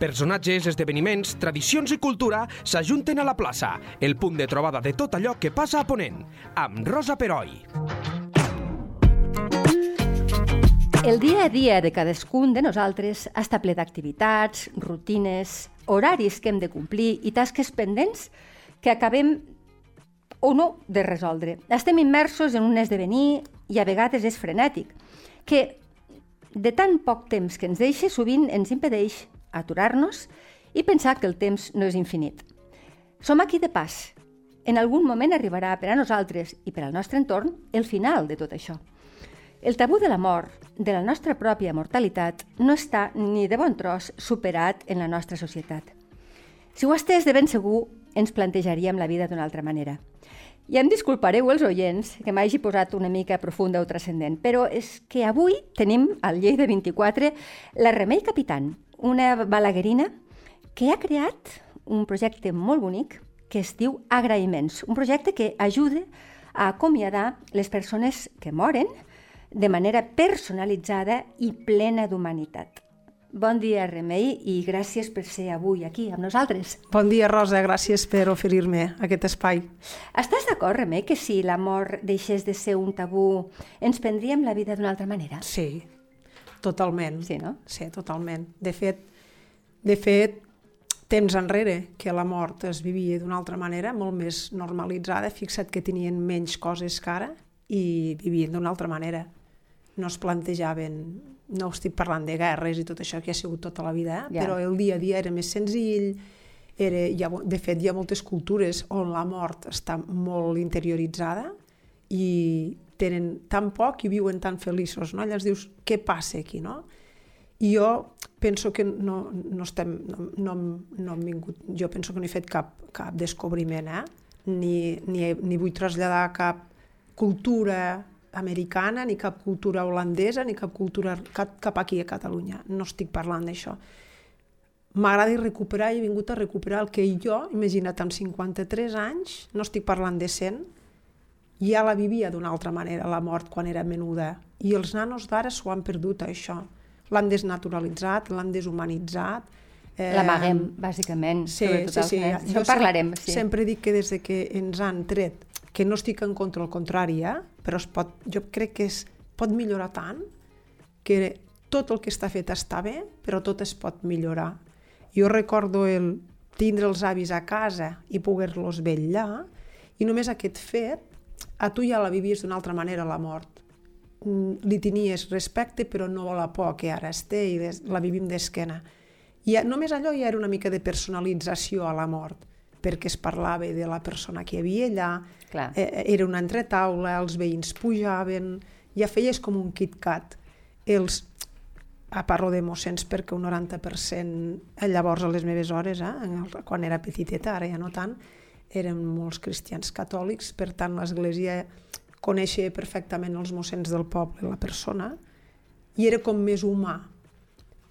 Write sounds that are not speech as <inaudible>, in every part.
Personatges, esdeveniments, tradicions i cultura s'ajunten a la plaça, el punt de trobada de tot allò que passa a Ponent, amb Rosa Peroi. El dia a dia de cadascun de nosaltres està ple d'activitats, rutines, horaris que hem de complir i tasques pendents que acabem o no de resoldre. Estem immersos en un esdevenir i a vegades és frenètic, que de tan poc temps que ens deixa, sovint ens impedeix aturar-nos i pensar que el temps no és infinit. Som aquí de pas. En algun moment arribarà per a nosaltres i per al nostre entorn el final de tot això. El tabú de la mort, de la nostra pròpia mortalitat, no està ni de bon tros superat en la nostra societat. Si ho estès de ben segur, ens plantejaríem la vida d'una altra manera. I em disculpareu els oients que m'hagi posat una mica profunda o transcendent, però és que avui tenim al Lleida 24 la Remei Capitan, una balaguerina que ha creat un projecte molt bonic que es diu Agraïments, un projecte que ajuda a acomiadar les persones que moren de manera personalitzada i plena d'humanitat. Bon dia, Remei, i gràcies per ser avui aquí amb nosaltres. Bon dia, Rosa, gràcies per oferir-me aquest espai. Estàs d'acord, Remei, que si la mort deixés de ser un tabú, ens prendríem la vida d'una altra manera? Sí, totalment. Sí, no? Sí, totalment. De fet, de fet, temps enrere que la mort es vivia d'una altra manera, molt més normalitzada, fixa't que tenien menys coses que ara i vivien d'una altra manera. No es plantejaven no estic parlant de guerres i tot això que ha sigut tota la vida, eh? Ja. però el dia a dia era més senzill, era, ha, de fet hi ha moltes cultures on la mort està molt interioritzada i tenen tan poc i viuen tan feliços, no? Llavors dius, què passa aquí, no? I jo penso que no, no estem, no, no, no hem vingut, jo penso que no he fet cap, cap descobriment, eh? Ni, ni, ni vull traslladar cap cultura americana, ni cap cultura holandesa, ni cap cultura cap, cap aquí a Catalunya. No estic parlant d'això. M'agrada recuperar i he vingut a recuperar el que jo, imagina't, amb 53 anys, no estic parlant de 100, ja la vivia d'una altra manera, la mort, quan era menuda. I els nanos d'ara s'ho han perdut, això. L'han desnaturalitzat, l'han deshumanitzat. Eh, L'amaguem, bàsicament, sí, sobretot sí, els sí. nens. Jo parlarem, sí. Sempre dic que des de que ens han tret que no estic en contra, al contrari, eh? però es pot, jo crec que es pot millorar tant que tot el que està fet està bé, però tot es pot millorar. Jo recordo el tindre els avis a casa i poder-los vetllar, i només aquest fet, a tu ja la vivies d'una altra manera, la mort. Mm, Li tenies respecte, però no la por que ara es té i la vivim d'esquena. I només allò ja era una mica de personalització a la mort, perquè es parlava de la persona que hi havia allà, Clar. eh, era una entretaula, els veïns pujaven, ja feies com un KitKat. Els, a parlo de mossens perquè un 90% eh, llavors a les meves hores, eh, quan era petiteta, ara ja no tant, eren molts cristians catòlics, per tant l'església coneixia perfectament els mossens del poble, la persona, i era com més humà.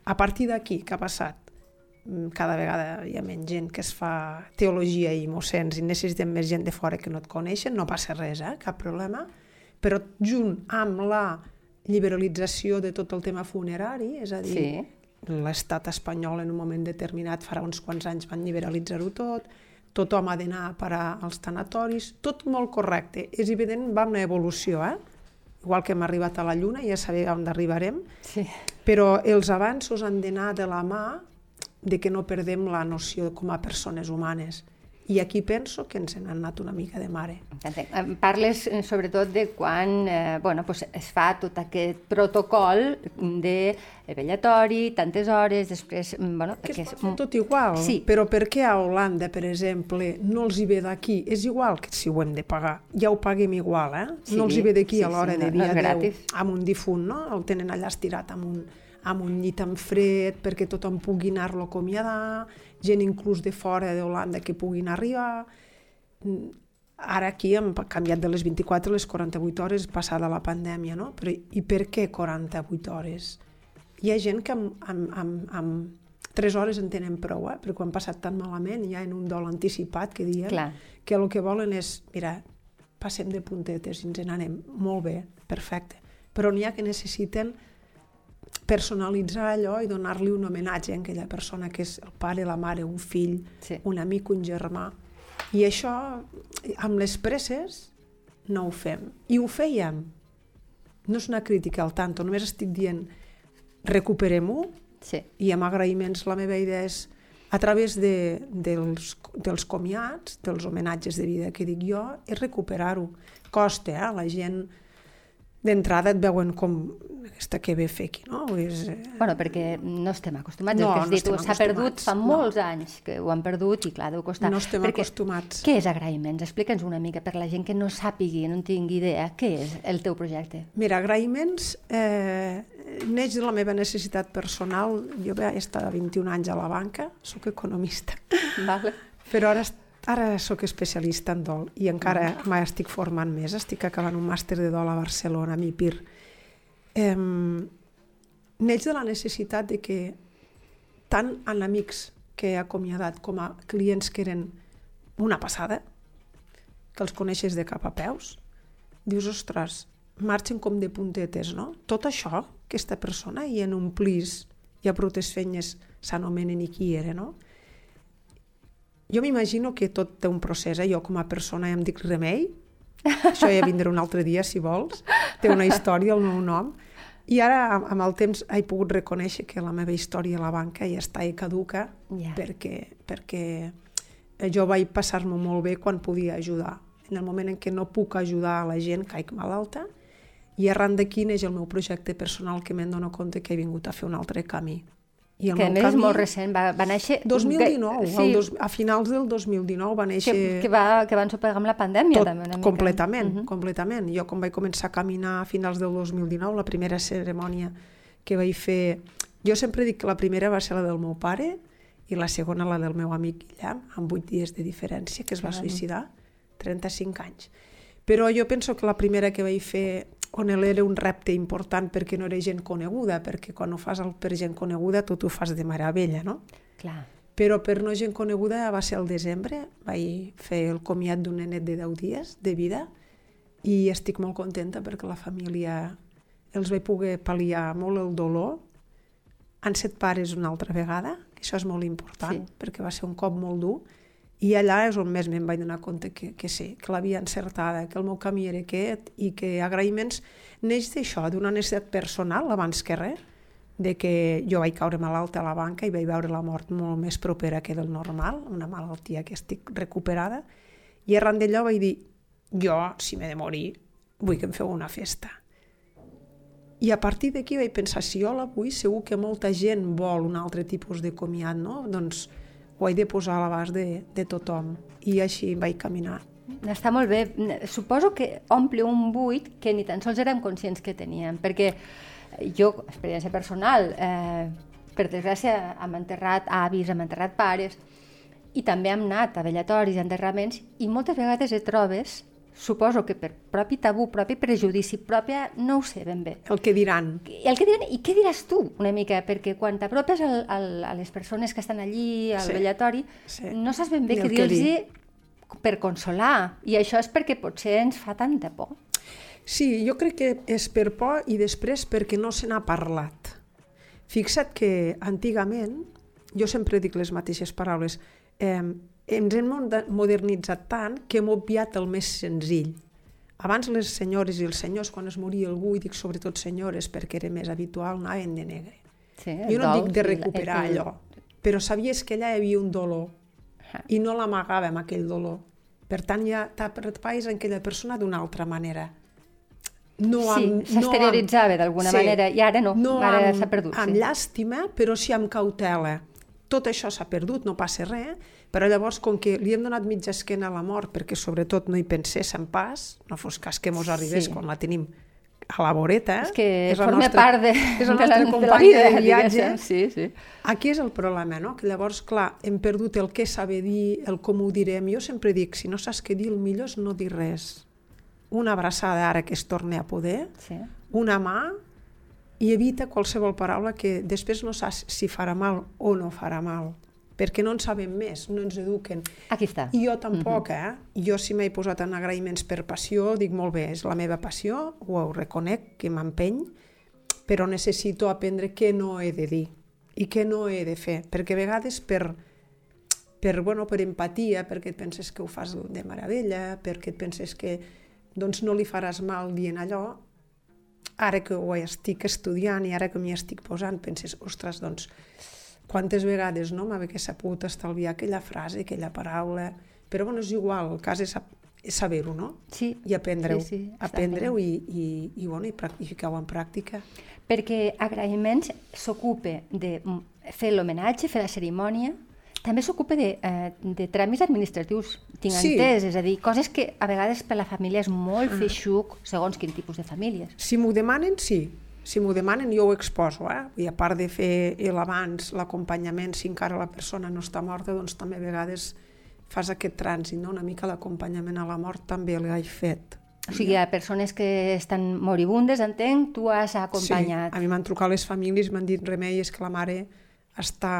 A partir d'aquí, què ha passat? Mm, Cada vegada hi ha menys gent que es fa teologia i mossens i necessitem més gent de fora que no et coneixen, no passa res, eh? cap problema, però junt amb la liberalització de tot el tema funerari, és a dir, Sí. l'estat espanyol en un moment determinat, farà uns quants anys van liberalitzar-ho tot, tothom ha d'anar a parar als tanatoris, tot molt correcte. És evident, va una evolució, eh? Igual que hem arribat a la Lluna, ja sabem on arribarem, Sí. però els avanços han d'anar de la mà de que no perdem la noció com a persones humanes. I aquí penso que ens n'han anat una mica de mare. Entenc. Parles eh, sobretot de quan eh, bueno, pues es fa tot aquest protocol de vellatori, tantes hores, després... mm, Bueno, Que es pot tot igual, Sí. però per què a Holanda, per exemple, no els hi ve d'aquí? És igual que si ho hem de pagar, ja ho paguem igual, eh? Sí, no els hi ve d'aquí sí, a l'hora sí, de no- no dia és 10 gratis. amb un difunt, no? El tenen allà estirat amb un, amb un llit en fred perquè tothom pugui anar-lo a acomiadar, gent inclús de fora d'Holanda que puguin arribar... Mm, Ara aquí hem canviat de les 24 a les 48 hores passada la pandèmia, no? Però i per què 48 hores? Hi ha gent que amb, amb, amb, amb 3 hores en tenen prou, eh? perquè ho han passat tan malament, ja en un dol anticipat que diem, Clar. que el que volen és, mira, passem de puntetes i ens n'anem, molt bé, perfecte. Però n'hi ha que necessiten personalitzar allò i donar-li un homenatge a aquella persona que és el pare, la mare, un fill, Sí. un amic, un germà. I això, amb les presses, no ho fem. I ho fèiem. No és una crítica al tanto, només estic dient recuperem-ho Sí. i amb agraïments la meva idea és a través de, dels, dels comiats, dels homenatges de vida que dic jo, és recuperar-ho. Costa, eh? La gent d'entrada et veuen com aquesta que ve fer aquí, no? És, eh, Bueno, perquè no estem acostumats, No, el que has no dit, s'ha perdut fa no. molts anys que ho han perdut i clar, deu costar. no estem perquè, acostumats. Què és agraïments? Explica'ns una mica per la gent que no sàpigui, no en tingui idea, què és el teu projecte? Mira, agraïments eh, neix de la meva necessitat personal. Jo vaig estar 21 anys a la banca, sóc economista, Vale. però ara, ara sóc especialista en dol i encara m'estic formant més. Estic acabant un màster de dol a Barcelona, a MIPIR. Eh, neix de la necessitat de que tant en amics que he acomiadat com a clients que eren una passada, que els coneixes de cap a peus, dius, ostres, marxen com de puntetes, no? Tot això, aquesta persona, i en un plis i a brutes fenyes s'anomenen i qui era, no? Jo m'imagino que tot té un procés, eh? Jo com a persona ja em dic Remei, això ja vindrà un altre dia, si vols, té una història, el meu nom, i ara, amb el temps, he pogut reconèixer que la meva història a la banca ja està i caduca, Ja. perquè, perquè jo vaig passar-m'ho molt bé quan podia ajudar. En el moment en què no puc ajudar a la gent, caic malalta, i arran d'aquí neix el meu projecte personal que me'n dono compte que he vingut a fer un altre camí. I Que a més és camí- molt recent, va, va néixer... 2019, Sí, el dos, a finals del 2019 va néixer... que, que, va, que va ensopegar amb la pandèmia, tot, també, una mica. completament, Mhm. completament. Jo quan vaig començar a caminar a finals del 2019, la primera cerimònia que vaig fer... Jo sempre dic que la primera va ser la del meu pare i la segona la del meu amic Guillem, amb 8 dies de diferència, que es va suïcidar, 35 anys. Però jo penso que la primera que vaig fer on ell era un repte important perquè no era gent coneguda, perquè quan ho fas per gent coneguda tot ho fas de meravella, no? Clar. Però per no gent coneguda va ser al desembre, vaig fer el comiat d'un nenet de 10 dies de vida i estic molt contenta perquè la família els vaig poder pal·liar molt el dolor. Han set pares una altra vegada, això és molt important, sí. perquè va ser un cop molt dur, i allà és on més me'n vaig donar compte que, que sí, que l'havia encertada, que el meu camí era aquest i que agraïments neix d'això, d'una necessitat personal abans que res, de que jo vaig caure malalta a la banca i vaig veure la mort molt més propera que del normal, una malaltia que estic recuperada, i arran d'allò vaig dir, jo, si m'he de morir, vull que em feu una festa. I a partir d'aquí vaig pensar, si jo la vull, segur que molta gent vol un altre tipus de comiat, no? Doncs ho he de posar a l'abast de, de tothom. I així vaig caminar. Està molt bé. Suposo que omple un buit que ni tan sols érem conscients que teníem, perquè jo, experiència personal, eh, per desgràcia, hem enterrat avis, hem enterrat pares, i també hem anat a vellatoris, a enterraments, i moltes vegades et trobes, suposo que per propi tabú, propi prejudici, pròpia, no ho sé ben bé, El que diran, el que diran, i què diràs tu, una mica? Perquè quan t'apropes al, al, a les persones que estan allí, al Sí, vellatori, sí. no saps ben bé què dir-los per consolar. I això és perquè potser ens fa tanta por. Sí, jo crec que és per por i després perquè no se n'ha parlat. Fixa't que antigament, jo sempre dic les mateixes paraules, eh, ens hem modernitzat tant que hem obviat el més senzill. Abans les senyores i els senyors, quan es moria algú, i dic sobretot senyores perquè era més habitual, anaven de negre. Sí, Jo no dol dic de recuperar el- allò, però sabies que allà hi havia un dolor i no l'amagàvem, aquell dolor. Per tant, ja t'aprepaves en aquella persona d'una altra manera. No Sí, amb, s'exterioritzava d'alguna manera, i ara no, ara amb, s'ha perdut, Amb sí. llàstima, però sí amb cautela. Tot això s'ha perdut, no passa res, però llavors, com que li hem donat mitja esquena a la mort, perquè sobretot no hi penséssim pas, no fos cas que mos arribés Sí. quan la tenim a la voreta, És que és la forma nostra- part de, és de, la nostra de la vida, de viatge. Sí, sí. Aquí és el problema, no? Que llavors, clar, hem perdut el què saber dir, el com ho direm. Jo sempre dic, si no saps què dir, el millor és no dir res. Una abraçada ara que es torni a poder, sí. una mà i evita qualsevol paraula que després no saps si farà mal o no farà mal. Perquè no en sabem més, no ens eduquen. Aquí està. I jo tampoc, eh? Jo si m'he posat en agraïments per passió, dic molt bé, és la meva passió, ho reconec, que m'empeny, però necessito aprendre què no he de dir i què no he de fer, perquè a vegades per, per, bueno, per empatia, perquè et penses que ho fas de meravella, perquè et penses que doncs, no li faràs mal dient allò, ara que ho estic estudiant i ara que m'hi estic posant, penses, ostres, doncs, quantes vegades no m'haver sabut estalviar aquella frase, aquella paraula, però bueno, és igual, el cas és, és saber-ho, no? Sí. I aprendre-ho. Sí, sí, aprendre-ho i, i, i, bueno, i practificar-ho en pràctica. Perquè agraïments s'ocupa de fer l'homenatge, fer la cerimònia, també s'ocupa de, eh, de tràmits administratius, tinc Sí. entès, és a dir, coses que a vegades per la família és molt feixuc, segons quin tipus de famílies. Si m'ho demanen, sí. Si m'ho demanen, jo ho exposo. Eh? I a part de fer l'abans, l'acompanyament, si encara la persona no està morta, doncs també a vegades fas aquest trànsit, no? una mica l'acompanyament a la mort també l'he fet. O sigui, ha persones que estan moribundes, entenc, tu has acompanyat. Sí, a mi m'han trucat les famílies, m'han dit remei, és que la mare està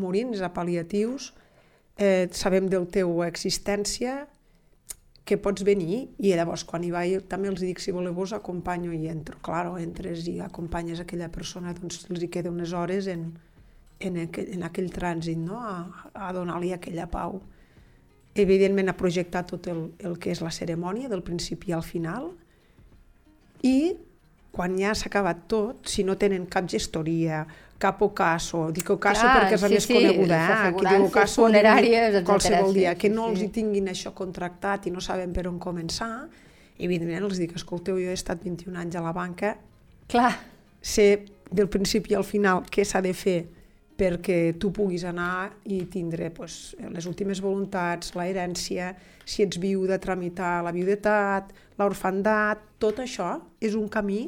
morint, és a pal·liatius, eh, sabem del teu existència, que pots venir, i llavors quan hi vaig també els dic, si voleu vos acompanyo i entro, claro, entres i acompanyes aquella persona, doncs els hi queda unes hores en, en, aquell, en aquell trànsit, no? a, a donar-li aquella pau. Evidentment a projectar tot el, el que és la cerimònia, del principi al final, i quan ja s'ha acabat tot, si no tenen cap gestoria, cap ocaso, dic ocaso Clar, perquè és la sí, més sí, coneguda, eh? Qui diu funeràries, etcètera, qualsevol dia, que sí, no els sí. hi tinguin això contractat i no saben per on començar, evidentment els dic, escolteu, jo he estat 21 anys a la banca, Clar, sé del principi al final què s'ha de fer perquè tu puguis anar i tindre pues, les últimes voluntats, la herència, si ets viuda, tramitar la viudetat, l'orfandat, tot això és un camí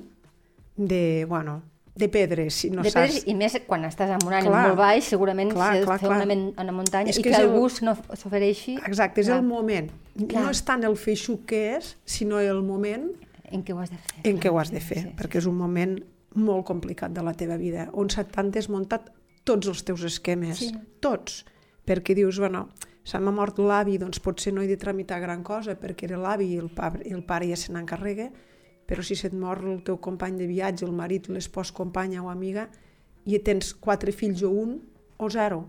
de, bueno, de pedres, si no de saps... pedres, i més quan estàs en un ànim Clar. molt baix, segurament Clar, si de clar, fer clar. una, men- una muntanya És i que que, el bus no s'ofereixi Exacte, és Clar. el moment. Clar. No és tant el feixuc que és, sinó el moment en què ho has de fer. en què ho has de fer, sí, sí. perquè és un moment molt complicat de la teva vida, on t'han desmuntat tots els teus esquemes, Sí. tots, perquè dius, bueno, se m'ha mort l'avi, doncs potser no he de tramitar gran cosa, perquè era l'avi i el pare, el pare ja se n'encarrega, però si se't mor el teu company de viatge, el marit, l'espòs, companya o amiga, i tens quatre fills o un, o zero,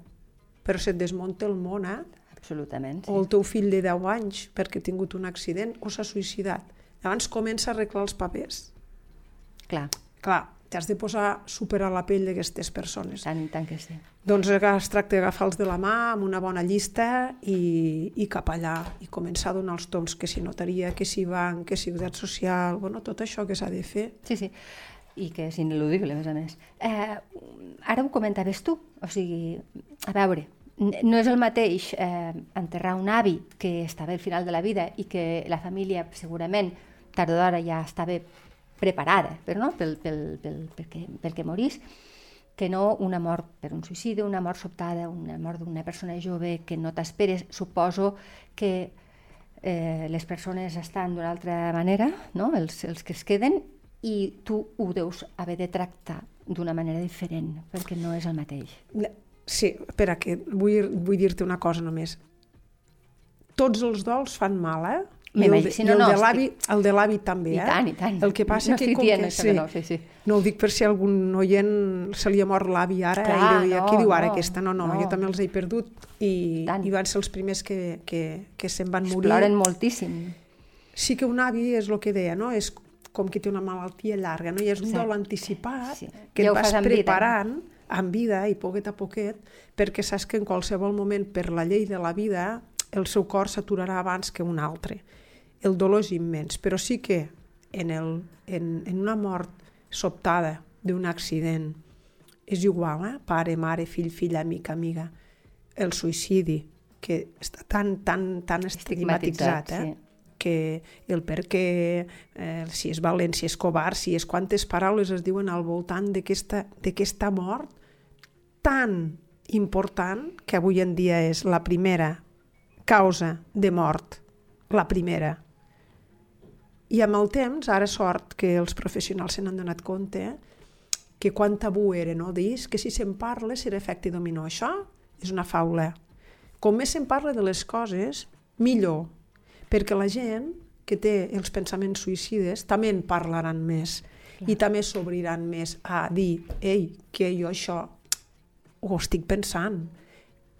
però se't desmunta el món, eh? Absolutament, sí. o el teu fill de 10 anys perquè ha tingut un accident o s'ha suïcidat. Llavors comença a arreglar els papers. Clar, Clar, t'has de posar super a la pell d'aquestes persones. tant, tant que sí. Doncs es tracta d'agafar-los de la mà amb una bona llista i, i cap allà, i començar a donar els toms que si notaria, que si banc, que si seguretat social, bueno, tot això que s'ha de fer. Sí, sí, i que és ineludible, a més a més. Eh, ara ho comentaves tu, o sigui, a veure, no és el mateix eh, enterrar un avi que estava al final de la vida i que la família segurament tard o d'hora ja estava preparada però no? pel, pel, pel, perquè, perquè morís, que no una mort per un suïcidi, una mort sobtada, una mort d'una persona jove que no t'esperes. Suposo que eh, les persones estan d'una altra manera, no? els, els que es queden, i tu ho deus haver de tractar d'una manera diferent, perquè no és el mateix. Sí, espera, que vull, vull dir-te una cosa només. Tots els dols fan mal, eh? I el, de, M'imagino, i el no, de l'avi l'avi també, I eh? tant, i tant. El que passa no que estic com que... això que no, sí, sí. No ho dic per si algun oient se li ha mort l'avi ara Clar, i "I no, què diu ara no, aquesta? No, no, no. jo també els he perdut i, Tant. i van ser els primers que, que, que se'n van morir. Exploren moltíssim. Sí que un avi és el que deia, no? És com que té una malaltia llarga, no? I és un Exacte. dol anticipat Sí. que Ja et vas en vida. preparant en vida i poquet a poquet perquè saps que en qualsevol moment per la llei de la vida el seu cor s'aturarà abans que un altre. El dolor és immens, però sí que en, el, en, en una mort sobtada d'un accident és igual, eh? pare, mare, fill, filla, amic, amiga. El suïcidi, que està tan, tan, tan estigmatitzat, eh? sí. que el per què, eh, si és valent, si és covard, si és quantes paraules es diuen al voltant d'aquesta mort tan important que avui en dia és la primera causa de mort, la primera. I amb el temps, ara sort que els professionals se n'han donat compte, que quan tabú era, no? Dir que si se'n parla serà efecte dominó. Això és una faula. Com més se'n parla de les coses, millor. Perquè la gent que té els pensaments suïcides també en parlaran més. i també s'obriran més a dir, ei, que jo això ho estic pensant.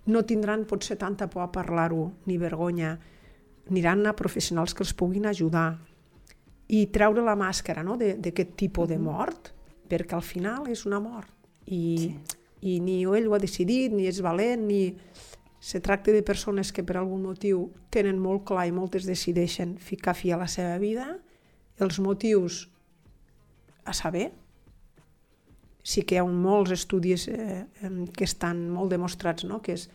No tindran potser tanta por a parlar-ho, ni vergonya. Aniran a professionals que els puguin ajudar i treure la màscara no, d'aquest tipus de mort, perquè al final és una mort. I, sí. i ni ell ho ha decidit, ni és valent, ni... Se tracta de persones que per algun motiu tenen molt clar i moltes decideixen ficar fi a la seva vida, els motius a saber. Sí que hi ha molts estudis eh, que estan molt demostrats, no? que és,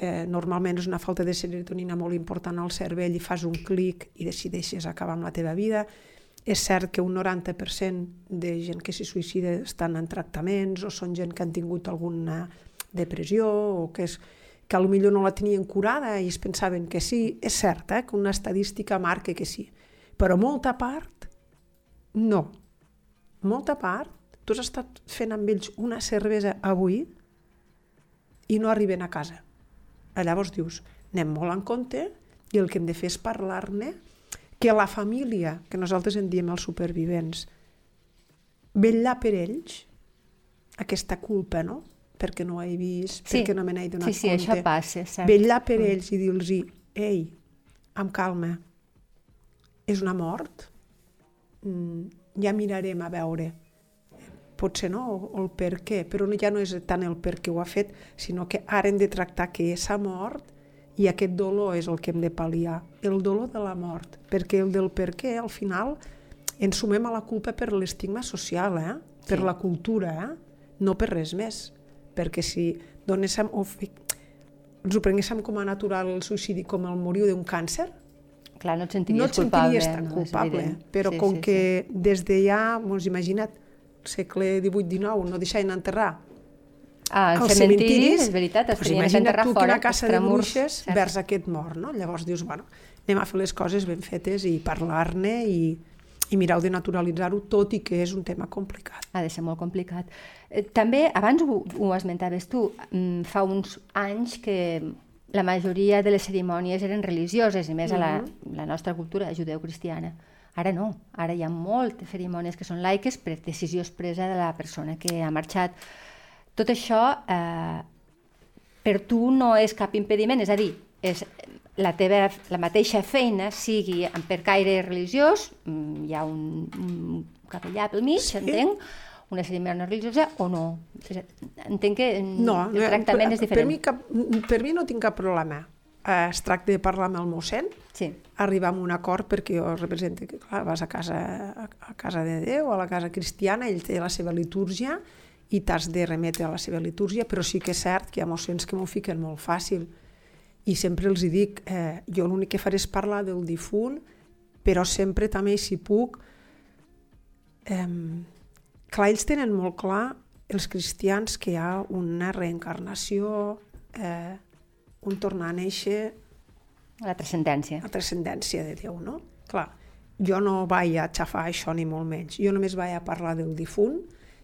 eh, normalment és una falta de serotonina molt important al cervell i fas un clic i decideixes acabar amb la teva vida. És cert que un 90% de gent que se suïcida estan en tractaments o són gent que han tingut alguna depressió o que és que potser no la tenien curada i es pensaven que sí. És cert eh, que una estadística marca que sí, però molta part, no. Molta part, tu has estat fent amb ells una cervesa avui i no arriben a casa. Llavors dius, anem molt en compte i el que hem de fer és parlar-ne que la família, que nosaltres en diem els supervivents, vetllar per ells, aquesta culpa, no? perquè no ho he vist, sí. perquè no me n'he donat sí, sí, compte. Sí, això passa, cert. Vetllar per mm. ells i dir-los, ei, amb calma, és una mort, mm, ja mirarem a veure, potser no, o, el per què, però ja no és tant el per què ho ha fet, sinó que ara hem de tractar que s'ha mort i aquest dolor és el que hem de pal·liar, el dolor de la mort, perquè el del per què, al final, ens sumem a la culpa per l'estigma social, eh? per sí. la cultura, eh? no per res més perquè si donéssim o ens ho prenguéssim com a natural el suïcidi com el morir d'un càncer, Clar, no et sentiries no et culpable. tan no, culpable, però sí, com sí, que sí. des de ja, doncs imagina't, segle XVIII-XIX, no deixaven enterrar Ah, els cementiris, és veritat, es pues imagina't enterrar tu fora, una casa de bruixes cert. vers aquest mort, no? Llavors dius, bueno, anem a fer les coses ben fetes i parlar-ne i, i mireu de naturalitzar-ho, tot i que és un tema complicat. Ha de ser molt complicat. Eh, també, abans ho, ho esmentaves tu, mm, fa uns anys que la majoria de les cerimònies eren religioses, i més a la, mhm. la nostra cultura judeu-cristiana. Ara no, ara hi ha moltes cerimònies que són laiques per decisió expresa de la persona que ha marxat. Tot això eh, per tu no és cap impediment, és a dir, és la teva, la mateixa feina sigui per caire religiós, mm, hi ha un, un capellà pel mig, sí. entenc, una cerimònia religiosa o no? Entenc que no, el tractament per, és diferent. Per mi, cap, per mi no tinc cap problema. Eh, es tracta de parlar amb el mossèn, sí. arribar a un acord perquè jo represento que clar, vas a casa, a casa de Déu, a la casa cristiana, ell té la seva litúrgia i t'has de remetre a la seva litúrgia, però sí que és cert que hi ha mossens que m'ho fiquen molt fàcil i sempre els hi dic, eh, jo l'únic que faré és parlar del difunt, però sempre també, si puc, eh, clar, ells tenen molt clar, els cristians, que hi ha una reencarnació, eh, un tornar a néixer... La transcendència. La transcendència de Déu, no? Clar, jo no vaig a xafar això ni molt menys. Jo només vaig a parlar del difunt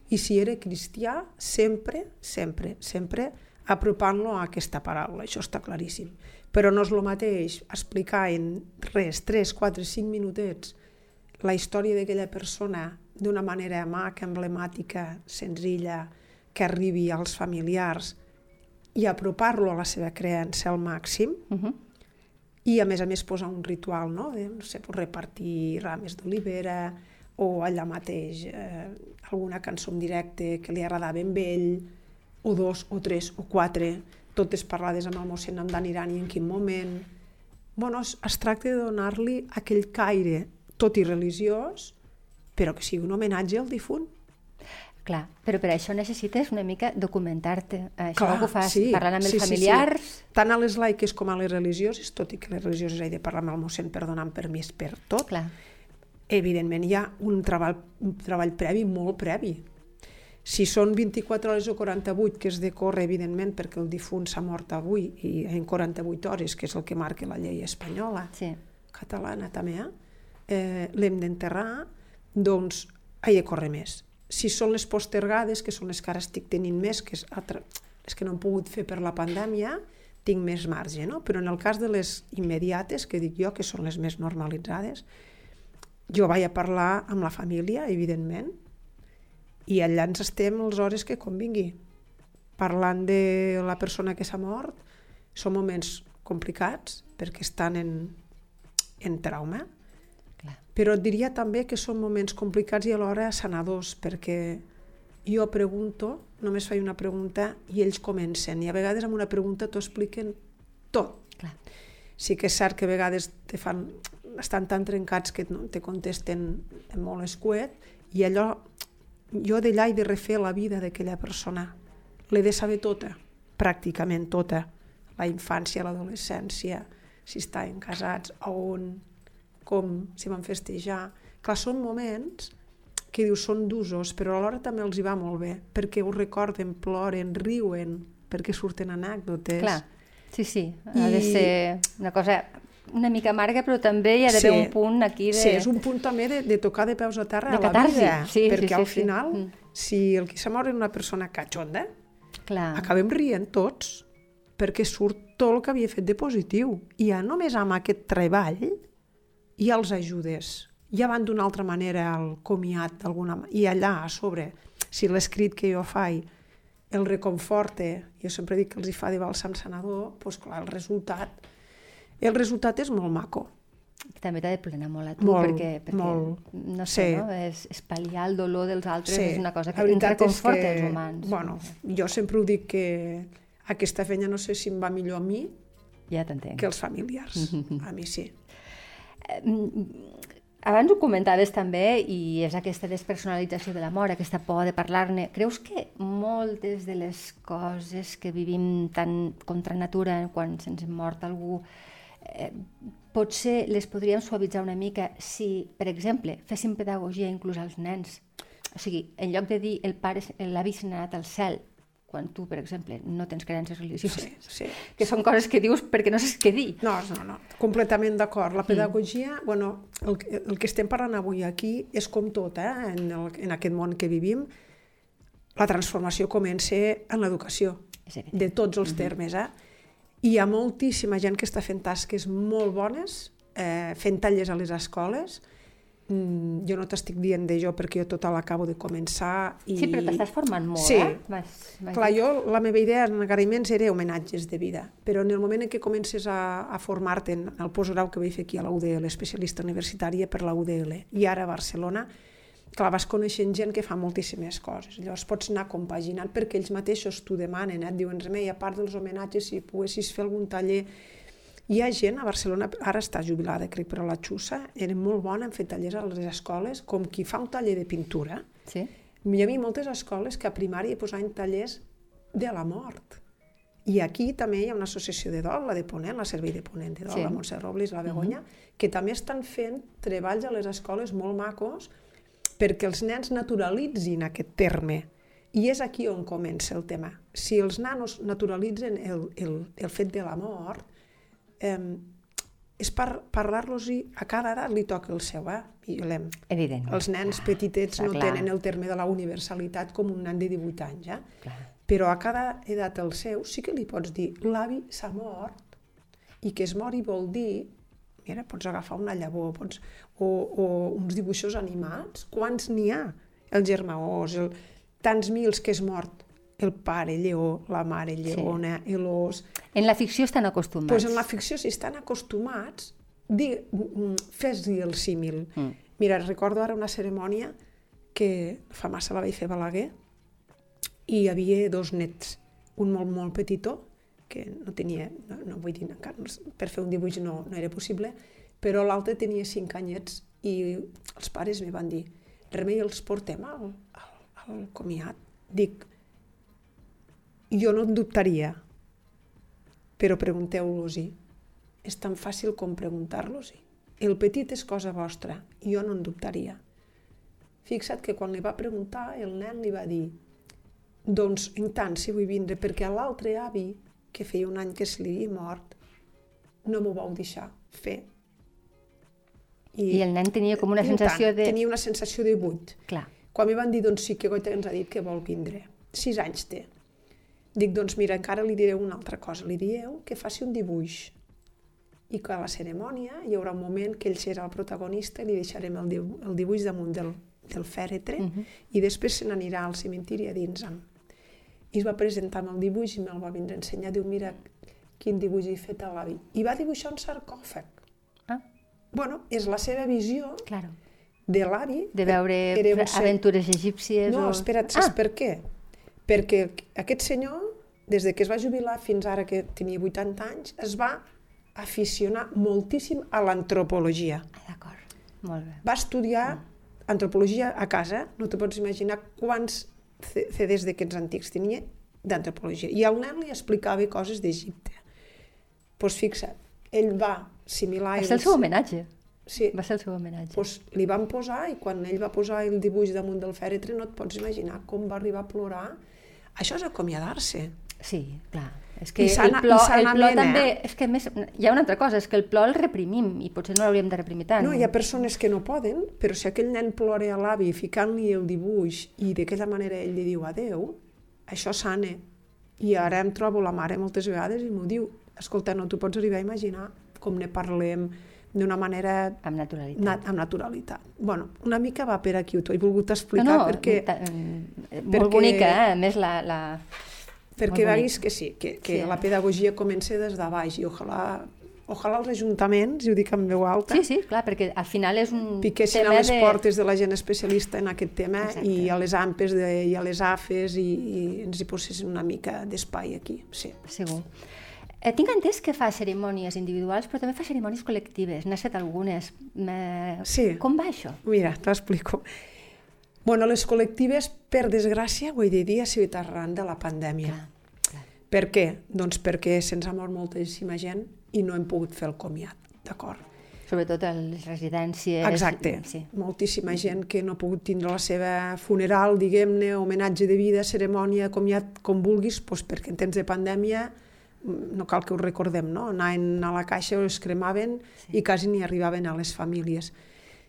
i si era cristià, sempre, sempre, sempre apropant-lo a aquesta paraula, això està claríssim. Però no és el mateix explicar en res, 3, 4, 5 minutets la història d'aquella persona d'una manera maca, emblemàtica, senzilla, que arribi als familiars i apropar-lo a la seva creença al màxim, uh -huh. i a més a més posar un ritual, no? De, no sé, repartir rames d'olivera, o allà mateix eh, alguna cançó en directe que li agradava amb ell, o dos, o tres, o quatre, totes parlades amb el mossèn d'aniran i en quin moment. Bueno, es, es tracta de donar-li aquell caire, tot i religiós, però que sigui un homenatge al difunt. Clar, però per això necessites una mica documentar-te. Això Clar, ho fas sí, parlant amb els sí, familiars... Sí, sí. Tant a les laiques com a les religioses, tot i que les religioses he de parlar amb el mossèn per donar permís per tot, Clar. evidentment hi ha un treball, un treball previ, molt previ. Si són 24 hores o 48, que és de córrer, evidentment, perquè el difunt s'ha mort avui, i en 48 hores, que és el que marca la llei espanyola, sí. catalana també, eh? eh l'hem d'enterrar, doncs ha de córrer més. Si són les postergades, que són les que ara estic tenint més, que és altra, les que no hem pogut fer per la pandèmia, tinc més marge, no? Però en el cas de les immediates, que dic jo, que són les més normalitzades, jo vaig a parlar amb la família, evidentment, I allà ens estem les hores que convingui. Parlant de la persona que s'ha mort, són moments complicats perquè estan en, en trauma, Clar. però et diria també que són moments complicats i alhora sanadors, perquè jo pregunto, només faig una pregunta i ells comencen, i a vegades amb una pregunta t'ho expliquen tot. Clar. Sí que és cert que a vegades te fan, estan tan trencats que no te contesten molt escuet, i allò, jo d'allà he de refer la vida d'aquella persona. L'he de saber tota, pràcticament tota. La infància, l'adolescència, si estaven casats, a on, com, si van festejar... Clar, són moments que dius són d'usos, però alhora també els hi va molt bé, perquè ho recorden, ploren, riuen, perquè surten anècdotes. Clar, sí, sí, ha I- de ser una cosa una mica amarga, però també hi ha d'haver Sí. un punt aquí de... Sí, és un punt també de, de tocar de peus a terra De a la catarsi, vida, sí, sí, perquè sí, al sí. final, Mm. si el que s'ha mort és una persona catxonda, Clar. acabem rient tots, perquè surt tot el que havia fet de positiu. I ja només amb aquest treball ja els ajudes. Ja van d'una altra manera al comiat, d'alguna i allà a sobre, si l'escrit que jo faig el reconforte, jo sempre dic que els hi fa de bàlsam sanador, doncs clar, el resultat, el resultat és molt maco. També t'ha de plenar molt a tu, Molt, perquè, perquè molt. no sé, Sí. no? És, és pal·liar el dolor dels altres, és una cosa que ens reconforta els humans. Bueno, jo sempre ho dic que aquesta feina no sé si em va millor a mi Ja que els familiars. Mhm. <laughs> A mi sí. Abans ho comentaves també, i és aquesta despersonalització de la mort, aquesta por de parlar-ne. Creus que moltes de les coses que vivim tan contra natura quan se'ns mort algú, eh, potser les podríem suavitzar una mica si, per exemple, féssim pedagogia inclús als nens? O sigui, en lloc de dir el pare, l'avi se n'ha anat al cel, quan tu, per exemple, no tens creences religioses, Sí, sí. que són coses que dius perquè no saps què dir. No, no, no, completament d'acord. La pedagogia, bueno, el, que- el que estem parlant avui aquí és com tot, eh? en, el, en aquest món que vivim, la transformació comença en l'educació, de tots els termes. Eh? I hi ha moltíssima gent que està fent tasques molt bones, eh, fent tallers a les escoles. Mm, jo no t'estic dient de jo perquè jo tota l'acabo de començar. I... Sí, però t'estàs formant molt, Sí. eh? M'has- m'has Clar, jo, la meva idea en agraïments era homenatges de vida, però en el moment en què comences a, a formar-te en el postgrau que vaig fer aquí a la UDL, especialista universitària per la UDL, i ara a Barcelona, clar, vas coneixent gent que fa moltíssimes coses. Llavors pots anar compaginant perquè ells mateixos t'ho demanen, eh? et diuen, remei, a part dels homenatges, si poguessis fer algun taller... Hi ha gent a Barcelona, ara està jubilada, crec, però la Xussa era molt bona en fer tallers a les escoles, com qui fa un taller de pintura, Sí? hi havia moltes escoles que a primària hi posaven tallers de la mort. I aquí també hi ha una associació de dol, la de Ponent, la Servei de Ponent de dol, Sí. la Montse Robles, la Begoña, que també estan fent treballs a les escoles molt macos perquè els nens naturalitzin aquest terme. I és aquí on comença el tema. Si els nanos naturalitzen el, el, el fet de la mort, eh, és per parlar-los a cada edat li toca el seu, eh? I l'hem Evident. els nens petitets està no clar. tenen el terme de la universalitat com un nen de 18 anys, eh? Clar. Però a cada edat el seu sí que li pots dir l'avi s'ha mort i que es mori vol dir mira, pots agafar una llavor pots, o, o uns dibuixos animats quants n'hi ha? El germaós, el, tants mils que és mort el pare lleó, la mare lleona, sí. l'os... En la ficció estan acostumats. Pues en la ficció, si estan acostumats, di, mm, fes-li el símil. Mm. Mira, recordo ara una cerimònia que fa massa la vaig fer Balaguer i hi havia dos nets, un molt, molt petitó, que no tenia, no, no vull dir, encara, per fer un dibuix no, no era possible, però l'altre tenia cinc anyets i els pares me van dir, Remei, els portem al, al, al comiat. Dic, jo no en dubtaria, però pregunteu-los-hi. És tan fàcil com preguntar-los-hi. El petit és cosa vostra, jo no en dubtaria. Fixa't que quan li va preguntar, el nen li va dir doncs, en tant, si vull vindre, perquè l'altre avi, que feia un any que se li havia mort, no m'ho vau deixar fer. I el nen tenia com una en sensació tant, de... Tenia una sensació de buit. Clar. Quan mi van dir, doncs sí, que Goita ens ha dit que vol vindre. Sis anys té. Dic, doncs mira, encara li direu una altra cosa. Li dieu que faci un dibuix. I que a la cerimònia hi haurà un moment que ell serà el protagonista i li deixarem el, dibu el dibuix damunt del, del fèretre, uh -huh. i després se n'anirà al cementiri a dins amb... I es va presentar amb el dibuix i me'l va vindre a ensenyar. Diu, mira, quin dibuix he fet a l'avi. I va dibuixar un sarcòfag. Ah. Bueno, és la seva visió Claro. de l'avi. De veure aventures egípcies No, o... espera't, saps ah, per què? Perquè aquest senyor, des de que es va jubilar fins ara que tenia 80 anys, es va aficionar moltíssim a l'antropologia. ah, d'acord, molt bé. Va estudiar antropologia a casa, no te pots imaginar quants CDs d'aquests antics tenia d'antropologia. I el nen li explicava coses d'Egipte. Doncs pues fixa't, ell va similar... Va ser el seu homenatge. Sí, Va ser el seu homenatge. pues, li van posar i quan ell va posar el dibuix damunt del fèretre no et pots imaginar com va arribar a plorar. Això és acomiadar-se. Sí, clar. És que sana- el plor, el plor sanament, també... eh? És que més, hi ha una altra cosa, és que el plor el reprimim i potser no l'hauríem de reprimir tant. No, hi ha persones que no poden, però si aquell nen plora a l'avi ficant-li el dibuix i d'aquella manera ell li diu adeu, això sana. I ara em trobo la mare moltes vegades i m'ho diu, escolta, no t'ho pots arribar a imaginar com ne parlem d'una manera Amb naturalitat. nat amb naturalitat. bueno, una mica va per aquí, t'ho he volgut explicar perquè, ta- mm, molt perquè- bonica, eh? A més, la... la... perquè veus que sí, que, que Sí. la pedagogia comença des de baix i ojalà, ojalà els ajuntaments, i ho dic en veu alta, Sí, sí, clar, perquè al final és un piquessin tema a les de... portes de la gent especialista en aquest tema Exacte. i a les AMPES de, i a les AFES i, i ens hi posessin una mica d'espai aquí. Sí. Segur. Eh, tinc entès que fa cerimònies individuals, però també fa cerimònies col·lectives. N'has fet algunes. Me... Sí. Com va això? Mira, t'explico. Bueno, les col·lectives, per desgràcia, ho he de dir, ha sigut arran de la pandèmia. Clar, clar. Per què? Doncs perquè se'ns ha mort moltíssima gent i no hem pogut fer el comiat, d'acord? Sobretot a les residències... Exacte. Sí. Moltíssima gent que no ha pogut tindre la seva funeral, diguem-ne, homenatge de vida, cerimònia, comiat, com vulguis, doncs perquè en temps de pandèmia mm, no cal que ho recordem, no? Anaven a la caixa, es cremaven sí. i quasi ni arribaven a les famílies.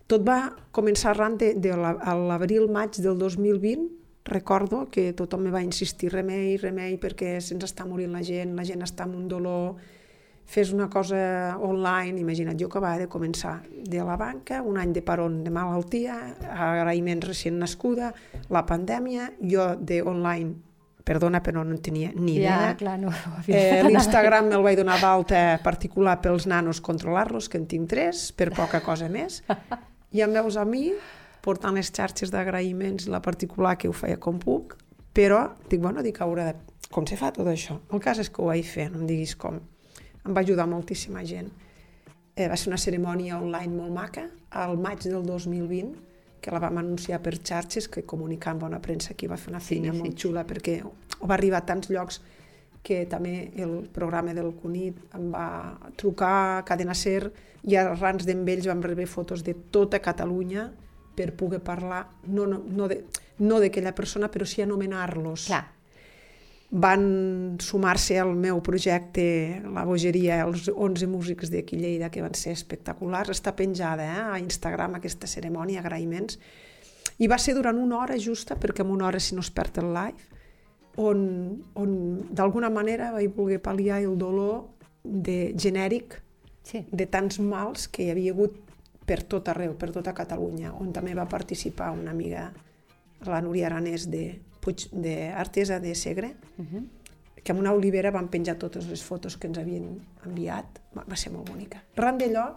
Tot va començar arran de, de l'abril-maig del 2020, recordo que tothom me va insistir remei, remei, perquè se'ns està morint la gent, la gent està amb un dolor, fes una cosa online, imagina't, jo acabava de començar de la banca, un any de peron de malaltia, agraïments recient nascuda, la pandèmia, jo de online, perdona, però no en tenia ni idea. Ja, clar, no. Eh, L'Instagram me'l vaig donar d'alta particular pels nanos, controlar-los, que en tinc tres, per poca cosa més. <laughs> I em veus a mi portant les xarxes d'agraïments, la particular que ho feia com puc, però dic, bueno, dic, haurà de... com se fa tot això? El cas és que ho vaig fer, no em diguis com. Em va ajudar moltíssima gent. Eh, va ser una cerimònia online molt maca, al maig del 2020, que la vam anunciar per xarxes, que comunicant bona premsa aquí va fer una feina sí. sí, molt xula, perquè ho va arribar a tants llocs que també el programa del CUNIT em va trucar a Cadena Ser i arran d'en ells vam rebre fotos de tota Catalunya per poder parlar, no, no, no de no d'aquella persona, però sí anomenar-los. Clar, Van sumar-se al meu projecte La Bogeria, els 11 músics d'aquí Lleida, que van ser espectaculars. Està penjada eh, a Instagram aquesta cerimònia, agraïments. I va ser durant una hora justa, perquè en una hora si no es perd el live, on, on d'alguna manera vaig voler pal·liar el dolor de genèric sí. de tants mals que hi havia hagut per tot arreu, per tota Catalunya, on també va participar una amiga, la Núria Aranès de, Puig, de Artesa de Segre, Uh -huh. que amb una olivera van penjar totes les fotos que ens havien enviat. Va, va ser molt bonica. Arran d'allò,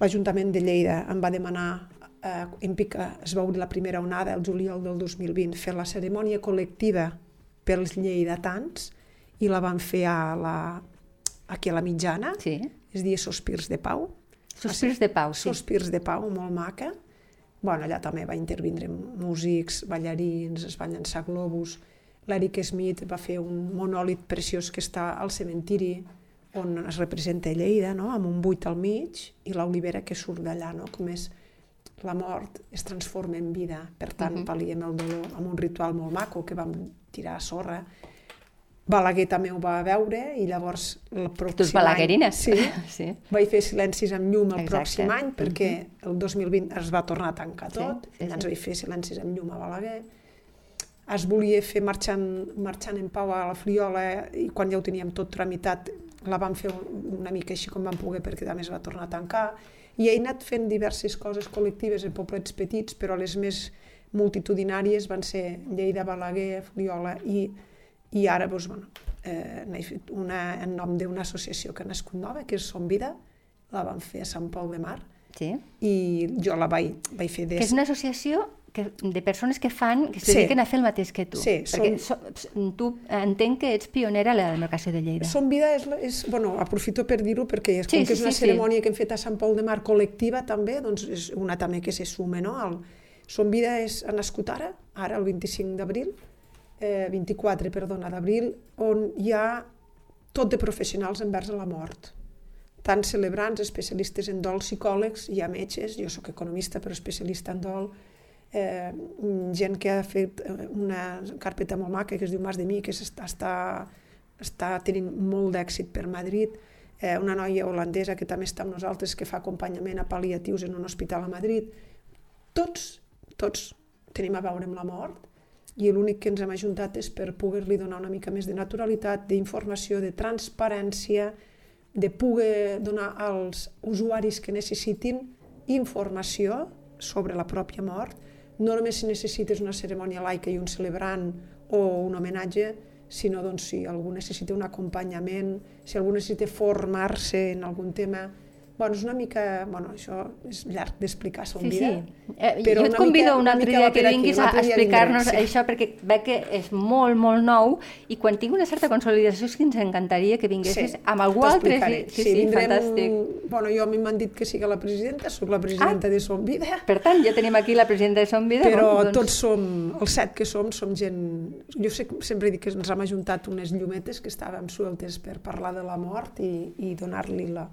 l'Ajuntament de Lleida em va demanar, eh, en pica, es va obrir la primera onada el juliol del 2020, fer la cerimònia col·lectiva pels lleidatans i la van fer a la, aquí a la mitjana, Sí. es diu Sospirs de Pau. Sospirs de pau, sí. Sospirs de Pau, molt maca. Bueno, allà també va intervindre músics, ballarins, es van llançar globus. L'Eric Smith va fer un monòlit preciós que està al cementiri on es representa Lleida, no? amb un buit al mig, i l'olivera que surt d'allà, no? com és la mort es transforma en vida. Per tant, uh Mhm. -huh. pal·liem el dolor amb un ritual molt maco que vam tirar a sorra. Balaguer també ho va veure i llavors el pròxim Tu ets balaguerina. any... Sí, <laughs> sí. vaig fer silencis amb llum el Exacte. pròxim any perquè el 2020 es va tornar a tancar tot, sí, sí, llavors sí. vaig fer silencis amb llum a Balaguer. Es volia fer marxant, marxant en pau a la Friola i quan ja ho teníem tot tramitat la vam fer una mica així com vam poder perquè també es va tornar a tancar i he anat fent diverses coses col·lectives en poblets petits, però les més multitudinàries van ser Lleida, Balaguer, Fliola i, i ara doncs, bueno, eh, n'he fet una en nom d'una associació que ha nascut nova, que és Som Vida, la vam fer a Sant Pol de Mar, Sí. i jo la vaig, vaig fer des... Que és una associació que, de persones que fan, que es Sí. dediquen a fer el mateix que tu. Sí, Perquè so, tu entenc que ets pionera a la demarcació de Lleida. Som Vida és, és bueno, aprofito per dir-ho perquè és, Sí, com que sí, és una sí, sí. cerimònia que hem fet a Sant Pol de Mar col·lectiva també, doncs és una també que se sume, no? El, Som Vida és, ha nascut ara, ara el 25 d'abril, eh, 24, perdona, d'abril, on hi ha tot de professionals envers a la mort. Tant celebrants, especialistes en dol, psicòlegs, hi ha metges, jo sóc economista però especialista en dol, eh, gent que ha fet eh, una carpeta molt maca que es diu Mas de mi, que s'està, està, està tenint molt d'èxit per Madrid, eh, una noia holandesa que també està amb nosaltres que fa acompanyament a pal·liatius en un hospital a Madrid. Tots, tots tenim a veure amb la mort i l'únic que ens hem ajuntat és per poder-li donar una mica més de naturalitat, d'informació, de transparència, de poder donar als usuaris que necessitin informació sobre la pròpia mort. No només si necessites una cerimònia laica i un celebrant o un homenatge, sinó doncs, si algú necessita un acompanyament, si algú necessita formar-se en algun tema. Bueno, és una mica... Bueno, això és llarg d'explicar, som Sí, sí. vida. Eh, però jo et convido mica- un altre dia que aquí, vinguis a explicar-nos sí. això, perquè veig que és molt, molt nou i quan tinc una certa consolidació és que ens encantaria que vinguessis amb algú altre. Sí, sí, sí, vindrem, fantàstic. Bueno, jo a mi m'han dit que sigui la presidenta, sóc la presidenta de Som Vida, Per tant, ja tenim aquí la presidenta de Som Vida. però doncs, tots som, els set que som, som gent... Jo sé, sempre dic que ens hem ajuntat unes llumetes que estàvem sueltes per parlar de la mort i, i donar-li la,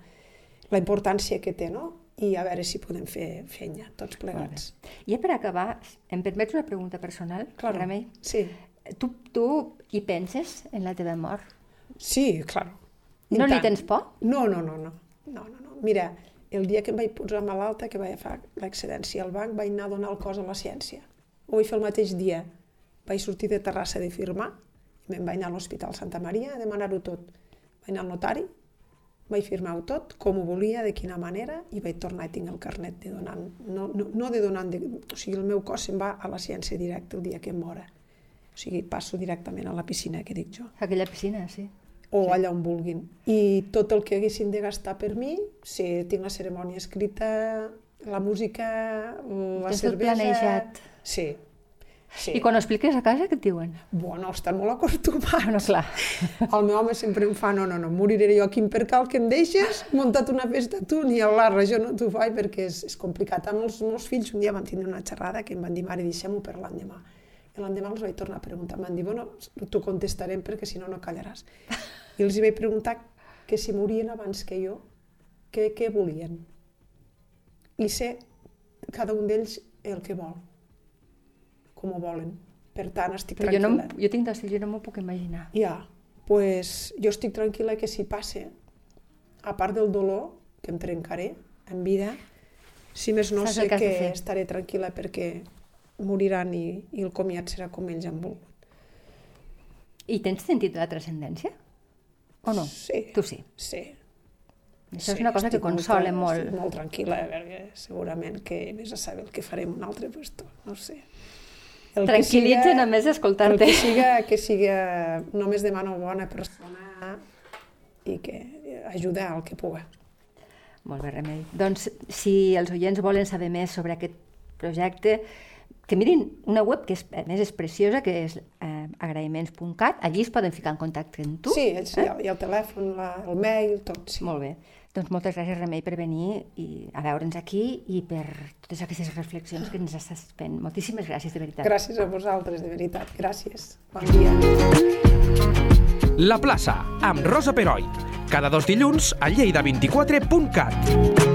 la importància que té, no? I a veure si podem fer fenya, tots plegats. I ja per acabar, em permets una pregunta personal, Claro. Remei? Sí, Tu, tu hi penses en la teva mort? sí, claro. I No li tens por? No, no, no, no. no, no, no. Mira, el dia que em vaig posar malalta, que vaig fer l'excedència al banc, vaig anar a donar el cos a la ciència. Ho vaig fer el mateix dia. Vaig sortir de Terrassa de firmar, me'n vaig anar a l'Hospital Santa Maria a demanar-ho tot. Vaig anar al notari, vaig firmar-ho tot, com ho volia, de quina manera, i vaig tornar i tinc el carnet de donant. No, no, no de donant, de, o sigui, el meu cos se'n va a la ciència directa el dia que em mora. O sigui, passo directament a la piscina, que dic jo Aquella piscina, sí. o sí. allà on vulguin. I tot el que haguessin de gastar per mi, si tinc la cerimònia escrita, la música, la tot cervesa... planejat. Sí. Sí. I quan ho expliques a casa, què et diuen? Bueno, estan molt acostumats. Bueno, clar. <laughs> El meu home sempre em fa, no, no, no, moriré jo aquí en percal que em deixes, muntat una festa tu, ni a l'arra, jo no t'ho faig perquè és, és complicat. Amb els meus fills un dia van tindre una xerrada que em van dir, mare, deixem-ho per l'endemà. I l'endemà els vaig tornar a preguntar, m'han dit, bueno, t'ho contestarem perquè si no, no callaràs. I els hi vaig preguntar que si morien abans que jo, què, què volien. I sé cada un d'ells el que vol, com ho volen. Per tant, estic Però jo, no, tranquil·la. jo tinc dos fills, jo no m'ho puc imaginar. Ja, pues, jo estic tranquil·la que si passe, a part del dolor que em trencaré en vida, si més no Saps sé que que estaré tranquil·la perquè moriran i, i el comiat serà com ells han volgut. I tens sentit de la transcendència? O no? Sí. Tu sí. Sí. Això és sí, una cosa que molt consola tra- molt. Estic molt tranquil·la, perquè segurament que més a saber el que farem un altre puesto, no sé. El Tranquil·litza siga- només El escoltar-te. que siga, que siga, només demano bona persona i que ajuda al que puga. Molt bé, Remei. Doncs si els oients volen saber més sobre aquest projecte, que mirin una web que és, a més és preciosa, que és eh, agraïments.cat, allí es poden ficar en contacte amb tu. Sí, ha, hi ha el telèfon, la, el mail, tot, sí. Molt bé. Doncs moltes gràcies, Remei, per venir i a veure'ns aquí i per totes aquestes reflexions que ens estàs fent. Moltíssimes gràcies, de veritat. Gràcies a vosaltres, de veritat. Gràcies. Bon dia. La plaça, amb Rosa Peroi. Cada dos dilluns a lleida24.cat.